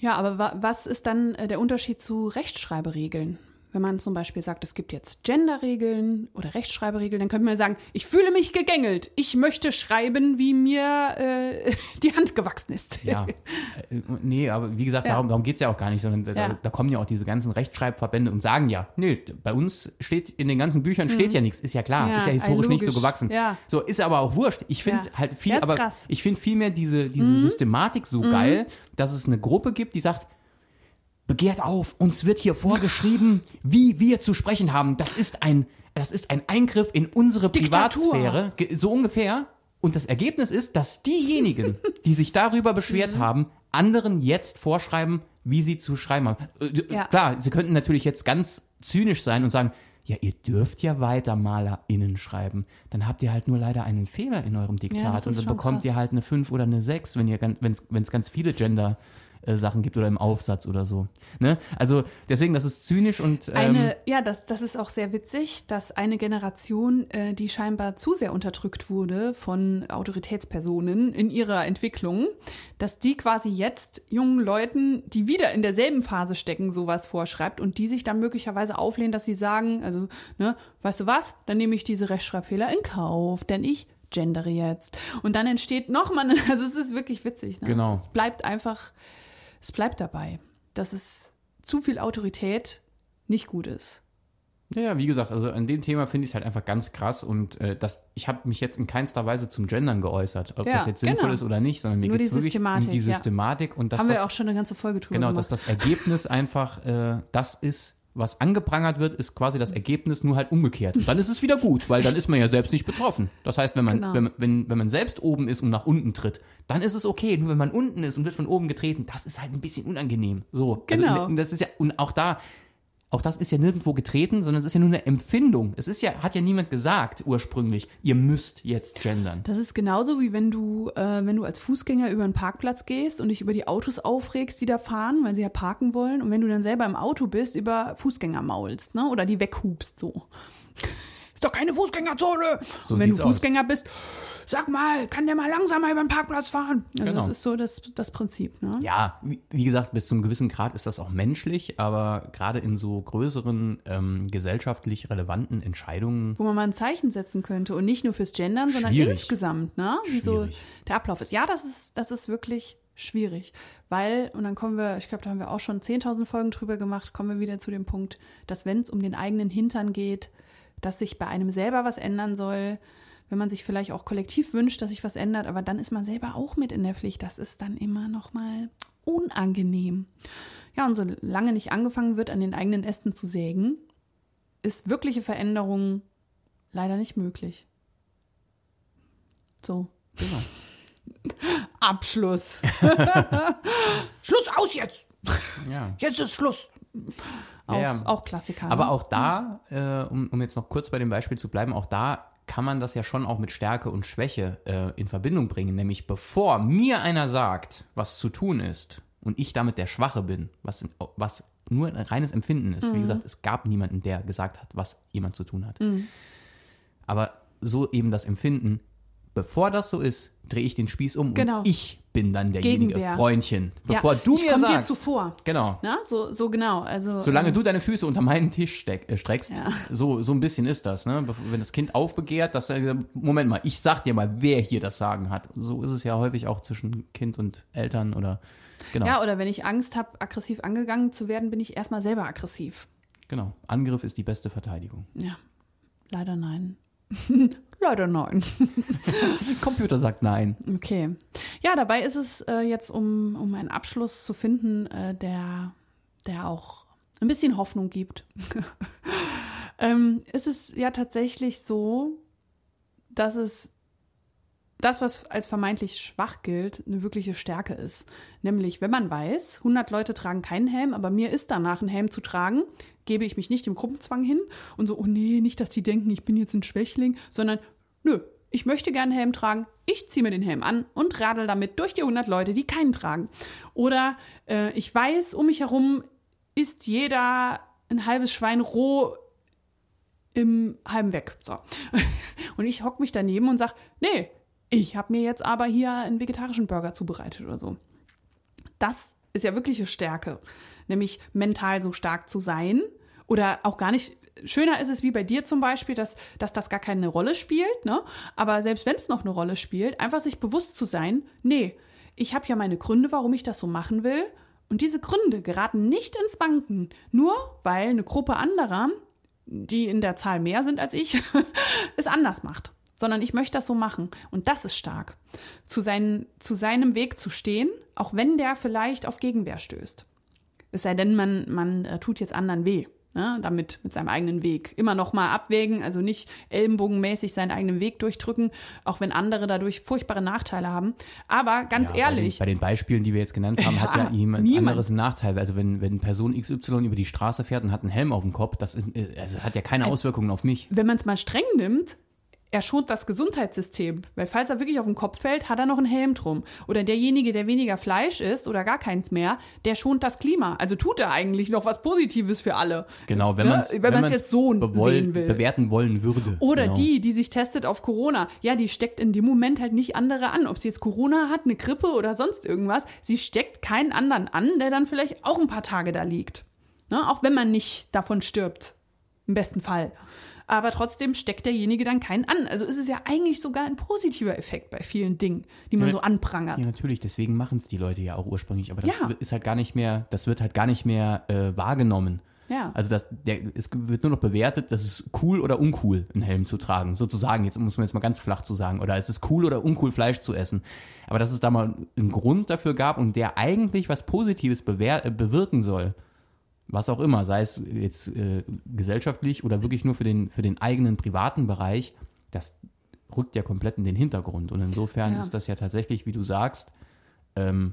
Ja, aber wa was ist dann äh, der Unterschied zu Rechtschreiberegeln? Wenn man zum Beispiel sagt, es gibt jetzt Genderregeln oder Rechtschreiberegeln, dann könnte man sagen, ich fühle mich gegängelt. Ich möchte schreiben, wie mir äh, die Hand gewachsen ist. Ja, Äh, nee, aber wie gesagt, Ja. darum, darum geht es ja auch gar nicht, sondern da, Ja. da kommen ja auch diese ganzen Rechtschreibverbände und sagen ja, nee, bei uns steht in den ganzen Büchern steht ja nichts, ist ja klar, Mhm. Ja, ist ja historisch nicht so gewachsen. Ja. So, ist aber auch wurscht. Ich finde halt viel, aber krass. Mhm. ich finde vielmehr diese, diese Systematik so geil, dass es eine Gruppe gibt, die sagt, begehrt auf, uns wird hier vorgeschrieben, wie wir zu sprechen haben. Das ist ein, das ist ein Eingriff in unsere Diktatur. Privatsphäre, so ungefähr. Und das Ergebnis ist, dass diejenigen, die sich darüber beschwert Mhm. haben, anderen jetzt vorschreiben, wie sie zu schreiben haben. Äh, Ja. Klar, sie könnten natürlich jetzt ganz zynisch sein und sagen, ja, ihr dürft ja weiter MalerInnen schreiben. Dann habt ihr halt nur leider einen Fehler in eurem Diktat Ja, und dann bekommt krass. ihr halt eine 5 oder eine 6, wenn ihr wenn es ganz viele Gender äh, Sachen gibt oder im Aufsatz oder so. Ne? Also deswegen, das ist zynisch und ähm, Eine, ja, das, das ist auch sehr witzig, dass eine Generation, äh, die scheinbar zu sehr unterdrückt wurde von Autoritätspersonen in ihrer Entwicklung, dass die quasi jetzt jungen Leuten, die wieder in derselben Phase stecken, sowas vorschreibt und die sich dann möglicherweise auflehnen, dass sie sagen, also, ne, weißt du was, dann nehme ich diese Rechtschreibfehler in Kauf, denn ich gendere jetzt. Und dann entsteht nochmal, also es ist wirklich witzig. Ne? Genau. Es bleibt einfach, es bleibt dabei, dass es zu viel Autorität nicht gut ist. Ja, ja, wie gesagt, also an dem Thema finde ich es halt einfach ganz krass und äh, das, ich habe mich jetzt in keinster Weise zum Gendern geäußert, ob Ja, das jetzt sinnvoll genau. ist oder nicht, sondern mir geht die es wirklich um Systematik, die ja. Systematik und dass Haben das, wir auch schon eine ganze Folge drüber genau, gemacht. dass das Ergebnis einfach äh, das ist, was angeprangert wird, ist quasi das Ergebnis nur halt umgekehrt. Und dann ist es wieder gut, weil dann ist man ja selbst nicht betroffen. Das heißt, wenn man, Genau. wenn, wenn, wenn man selbst oben ist und nach unten tritt, dann ist es okay. Nur wenn man unten ist und wird von oben getreten, das ist halt ein bisschen unangenehm. So. Genau. Also, das ist ja, und auch da, auch das ist ja nirgendwo getreten, sondern es ist ja nur eine Empfindung. Es ist ja, hat ja niemand gesagt ursprünglich, ihr müsst jetzt gendern. Das ist genauso wie wenn du, äh, wenn du als Fußgänger über einen Parkplatz gehst und dich über die Autos aufregst, die da fahren, weil sie ja parken wollen. Und wenn du dann selber im Auto bist, über Fußgänger maulst, ne? Oder die weghubst so. Ist doch keine Fußgängerzone. So und wenn du sieht's aus. Fußgänger bist, sag mal, kann der mal langsamer über den Parkplatz fahren? Also Genau. das ist so das, das Prinzip, ne? Ja, wie, wie gesagt, bis zum gewissen Grad ist das auch menschlich, aber gerade in so größeren ähm, gesellschaftlich relevanten Entscheidungen wo man mal ein Zeichen setzen könnte und nicht nur fürs Gendern, sondern Schwierig. insgesamt, ne? Wie so der Ablauf ist. Ja, das ist, das ist wirklich schwierig, weil, und dann kommen wir, ich glaube, da haben wir auch schon 10.000 Folgen drüber gemacht, kommen wir wieder zu dem Punkt, dass wenn es um den eigenen Hintern geht, dass sich bei einem selber was ändern soll, wenn man sich vielleicht auch kollektiv wünscht, dass sich was ändert, aber dann ist man selber auch mit in der Pflicht. Das ist dann immer noch mal unangenehm. Ja, und solange nicht angefangen wird, an den eigenen Ästen zu sägen, ist wirkliche Veränderung leider nicht möglich. So. Genau. Abschluss. Schluss aus jetzt. Ja. Jetzt ist Schluss. Auch, Ja, auch Klassiker. Aber ne? auch da, äh, um, um jetzt noch kurz bei dem Beispiel zu bleiben, auch da kann man das ja schon auch mit Stärke und Schwäche äh, in Verbindung bringen. Nämlich bevor mir einer sagt, was zu tun ist und ich damit der Schwache bin, was, was nur ein reines Empfinden ist. Mhm. Wie gesagt, es gab niemanden, der gesagt hat, was jemand zu tun hat. Aber so eben das Empfinden, bevor das so ist, drehe ich den Spieß um Genau. und ich bin dann derjenige, Gegenwehr. Freundchen. Ja, Bevor du ich mir komm dir sagst. zuvor. Genau. Na, so, so genau. Also, Solange ähm, du deine Füße unter meinen Tisch steck, äh, streckst, Ja. so, so ein bisschen ist das, ne? Wenn das Kind aufbegehrt, dass er, Moment mal, ich sag dir mal, wer hier das Sagen hat. So ist es ja häufig auch zwischen Kind und Eltern oder, genau, Ja, oder wenn ich Angst habe, aggressiv angegangen zu werden, bin ich erstmal selber aggressiv. genau. Angriff ist die beste Verteidigung. Ja, leider nein. leider nein. Computer sagt nein. Okay. Ja, dabei ist es äh, jetzt, um, um einen Abschluss zu finden, äh, der, der auch ein bisschen Hoffnung gibt. ähm, ist es ja tatsächlich so, dass es das, was als vermeintlich schwach gilt, eine wirkliche Stärke ist. Nämlich, wenn man weiß, 100 Leute tragen keinen Helm, aber mir ist danach ein Helm zu tragen, gebe ich mich nicht dem Gruppenzwang hin und so, oh nee, nicht, dass die denken, ich bin jetzt ein Schwächling, sondern nö, ich möchte gerne Helm tragen, ich ziehe mir den Helm an und radel damit durch die 100 Leute, die keinen tragen. Oder äh, ich weiß, um mich herum ist jeder ein halbes Schwein roh im halben weg. So. Und ich hock mich daneben und sag, nee, ich habe mir jetzt aber hier einen vegetarischen Burger zubereitet oder so. Das ist ja wirkliche Stärke, nämlich mental so stark zu sein Oder auch gar nicht. Schöner ist es wie bei dir zum Beispiel, dass, dass das gar keine Rolle spielt, ne? Aber selbst wenn es noch eine Rolle spielt, einfach sich bewusst zu sein, nee, ich habe ja meine Gründe, warum ich das so machen will. Und diese Gründe geraten nicht ins Banken, nur weil eine Gruppe anderer, die in der Zahl mehr sind als ich, es anders macht. Sondern ich möchte das so machen. Und das ist stark. Zu, seinen, zu seinem Weg zu stehen, auch wenn der vielleicht auf Gegenwehr stößt. Es sei denn, man, man äh, tut jetzt anderen weh ne, damit mit seinem eigenen Weg. Immer noch mal abwägen, also nicht ellenbogenmäßig seinen eigenen Weg durchdrücken, auch wenn andere dadurch furchtbare Nachteile haben. Aber ganz Ja, ehrlich, Bei den, bei den Beispielen, die wir jetzt genannt haben, hat ja Ja, jemand niemand. anderes einen Nachteil. Also wenn, wenn Person XY über die Straße fährt und hat einen Helm auf dem Kopf, das, ist, äh, also das hat ja keine Auswirkungen auf mich. wenn man es mal streng nimmt, er schont das Gesundheitssystem, weil falls er wirklich auf den Kopf fällt, hat er noch einen Helm drum. Oder derjenige, der weniger Fleisch isst oder gar keins mehr, der schont das Klima. Also tut er eigentlich noch was Positives für alle. Genau, wenn Ne? man es Wenn man's jetzt so sehen will. bewerten wollen würde. Oder genau. die, die sich testet auf Corona. Ja, die steckt in dem Moment halt nicht andere an. Ob sie jetzt Corona hat, eine Grippe oder sonst irgendwas. Sie steckt keinen anderen an, der dann vielleicht auch ein paar Tage da liegt. Ne? Auch wenn man nicht davon stirbt. Im besten Fall. Aber trotzdem steckt derjenige dann keinen an. Also ist es ja eigentlich sogar ein positiver Effekt bei vielen Dingen, die man Ja, so anprangert. Ja, natürlich, deswegen machen es die Leute ja auch ursprünglich. Aber das Ja. ist halt gar nicht mehr, das wird halt gar nicht mehr äh, wahrgenommen. Ja. Also das, der, es wird nur noch bewertet, das ist cool oder uncool, einen Helm zu tragen. Sozusagen, jetzt muss man jetzt mal ganz flach zu sagen. Oder es ist cool oder uncool, Fleisch zu essen. Aber dass es da mal einen Grund dafür gab und der eigentlich was Positives äh, bewirken soll, was auch immer, sei es jetzt äh, gesellschaftlich oder wirklich nur für den, für den eigenen privaten Bereich, das rückt ja komplett in den Hintergrund. Und insofern Ja. ist das ja tatsächlich, wie du sagst, ähm,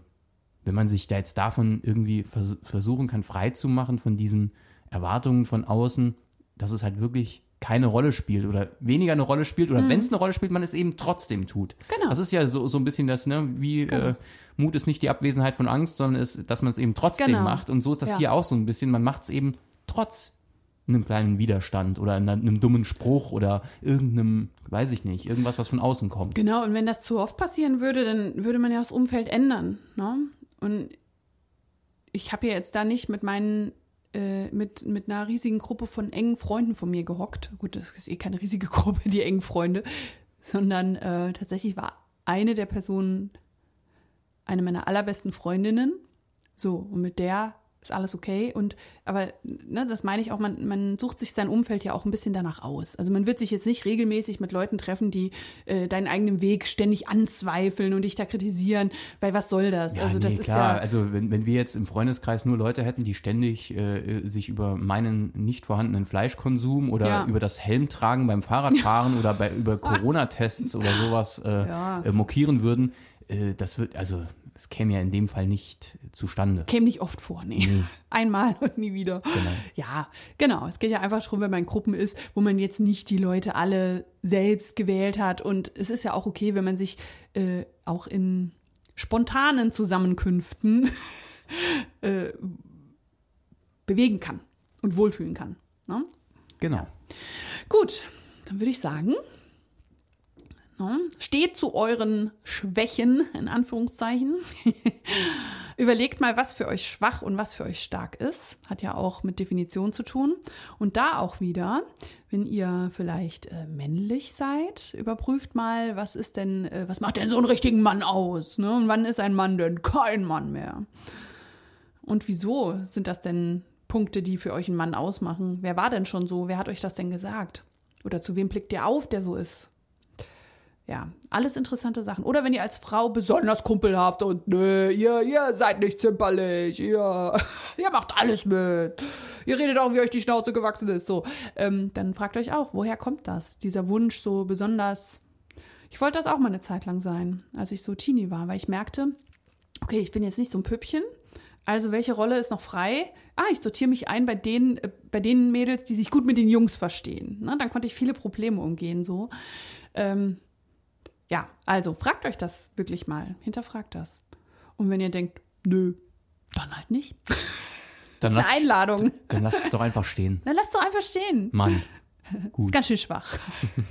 wenn man sich da jetzt davon irgendwie vers versuchen kann, frei zu machen von diesen Erwartungen von außen, dass es halt wirklich keine Rolle spielt oder weniger eine Rolle spielt oder wenn es eine Rolle spielt, man es eben trotzdem tut. Mhm. Genau. Das ist ja so, so ein bisschen das, ne, wie Genau. äh, Mut ist nicht die Abwesenheit von Angst, sondern ist, dass man es eben trotzdem Genau. macht. Und so ist das Ja. hier auch so ein bisschen. Man macht es eben trotz einem kleinen Widerstand oder einem dummen Spruch oder irgendeinem, weiß ich nicht, irgendwas, was von außen kommt. Genau, und wenn das zu oft passieren würde, dann würde man ja das Umfeld ändern. Ne? Und ich habe ja jetzt da nicht mit meinen, äh, mit, mit einer riesigen Gruppe von engen Freunden von mir gehockt. Gut, das ist eh keine riesige Gruppe, die engen Freunde, sondern äh, tatsächlich war eine der Personen eine meiner allerbesten Freundinnen. So, und mit der ist alles okay. Und aber, ne, das meine ich auch, man, man sucht sich sein Umfeld ja auch ein bisschen danach aus. Also man wird sich jetzt nicht regelmäßig mit Leuten treffen, die äh, deinen eigenen Weg ständig anzweifeln und dich da kritisieren, weil was soll das? Ja, also das nee, ist klar. ja. Also wenn, wenn wir jetzt im Freundeskreis nur Leute hätten, die ständig äh, sich über meinen nicht vorhandenen Fleischkonsum oder Ja. über das Helmtragen beim Fahrradfahren oder bei, über Corona-Tests oder sowas äh, Ja. äh, mokieren würden, äh, das wird, also es käme ja in dem Fall nicht zustande. Käme nicht oft vor, nee. Einmal und nie wieder. Genau. Ja, genau. Es geht ja einfach darum, wenn man in Gruppen ist, wo man jetzt nicht die Leute alle selbst gewählt hat. Und es ist ja auch okay, wenn man sich äh, auch in spontanen Zusammenkünften äh, bewegen kann und wohlfühlen kann. Ne? Genau. Gut, dann würde ich sagen, steht zu euren Schwächen, in Anführungszeichen. Überlegt mal, was für euch schwach und was für euch stark ist. Hat ja auch mit Definition zu tun. Und da auch wieder, wenn ihr vielleicht äh, männlich seid, überprüft mal, was ist denn, äh, was macht denn so einen richtigen Mann aus? Ne? Und wann ist ein Mann denn kein Mann mehr? Und wieso sind das denn Punkte, die für euch einen Mann ausmachen? Wer war denn schon so? Wer hat euch das denn gesagt? Oder zu wem blickt ihr auf, der so ist? Ja, alles interessante Sachen. Oder wenn ihr als Frau besonders kumpelhaft und nö, ihr, ihr seid nicht zimperlich, ihr, ihr macht alles mit. Ihr redet auch, wie euch die Schnauze gewachsen ist, so. Ähm, dann fragt euch auch, woher kommt das? Dieser Wunsch so besonders. Ich wollte das auch mal eine Zeit lang sein, als ich so Teenie war, weil ich merkte, okay, ich bin jetzt nicht so ein Püppchen. Also welche Rolle ist noch frei? Ah, ich sortiere mich ein bei den, äh, bei den Mädels, die sich gut mit den Jungs verstehen. Ne? Dann konnte ich viele Probleme umgehen so. Ähm, ja, also fragt euch das wirklich mal. Hinterfragt das. Und wenn ihr denkt, nö, dann halt nicht. Dann Eine lasst, Einladung. dann lasst es doch einfach stehen. Dann lasst doch einfach stehen. Mann. Ist ganz schön schwach,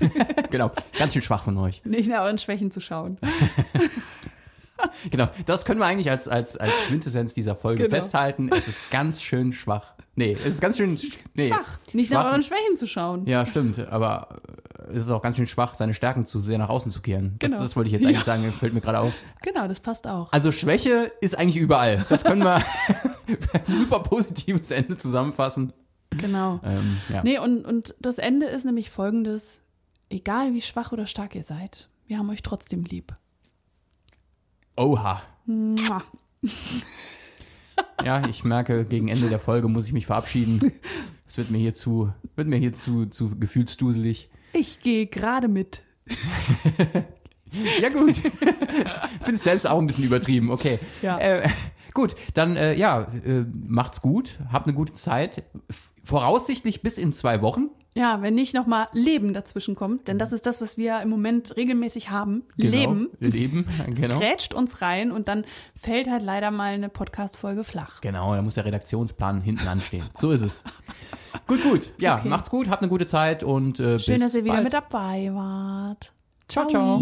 Genau. Ganz schön schwach von euch. nicht nach euren Schwächen zu schauen. Genau. Das können wir eigentlich als, als, als Quintessenz dieser Folge Genau. festhalten. Es ist ganz schön schwach, Nee, es ist ganz schön nee, Schwach. Nicht schwach. nach euren Schwächen zu schauen. Ja, stimmt, aber es ist auch ganz schön schwach, seine Stärken zu sehr nach außen zu kehren. Das, Genau. das wollte ich jetzt eigentlich sagen, fällt mir gerade auf. Genau, das passt auch. Also Schwäche ist eigentlich überall. Das können wir super positives Ende zusammenfassen. Genau. Ähm, ja. Nee, und, und das Ende ist nämlich folgendes. Egal wie schwach oder stark ihr seid, wir haben euch trotzdem lieb. Oha. Mua. Ja, ich merke, gegen Ende der Folge muss ich mich verabschieden. Es wird mir hier zu, wird mir hier zu, zu gefühlsduselig. Ich gehe gerade mit. Ja, gut. Ich finde es selbst auch ein bisschen übertrieben. Okay. Ja. Äh, gut, dann äh, ja, äh, macht's gut, habt eine gute Zeit. Voraussichtlich bis in zwei Wochen. Ja, wenn nicht nochmal Leben dazwischen kommt, denn das ist das, was wir im Moment regelmäßig haben. Leben. Genau. Leben, genau. Grätscht uns rein und dann fällt halt leider mal eine Podcast-Folge flach. Genau, da muss der Redaktionsplan hinten anstehen. So ist es. gut, gut. Ja, Okay. macht's gut, habt eine gute Zeit und äh, Schön, bis dass ihr wieder bald. mit dabei wart. Ciao, ciao.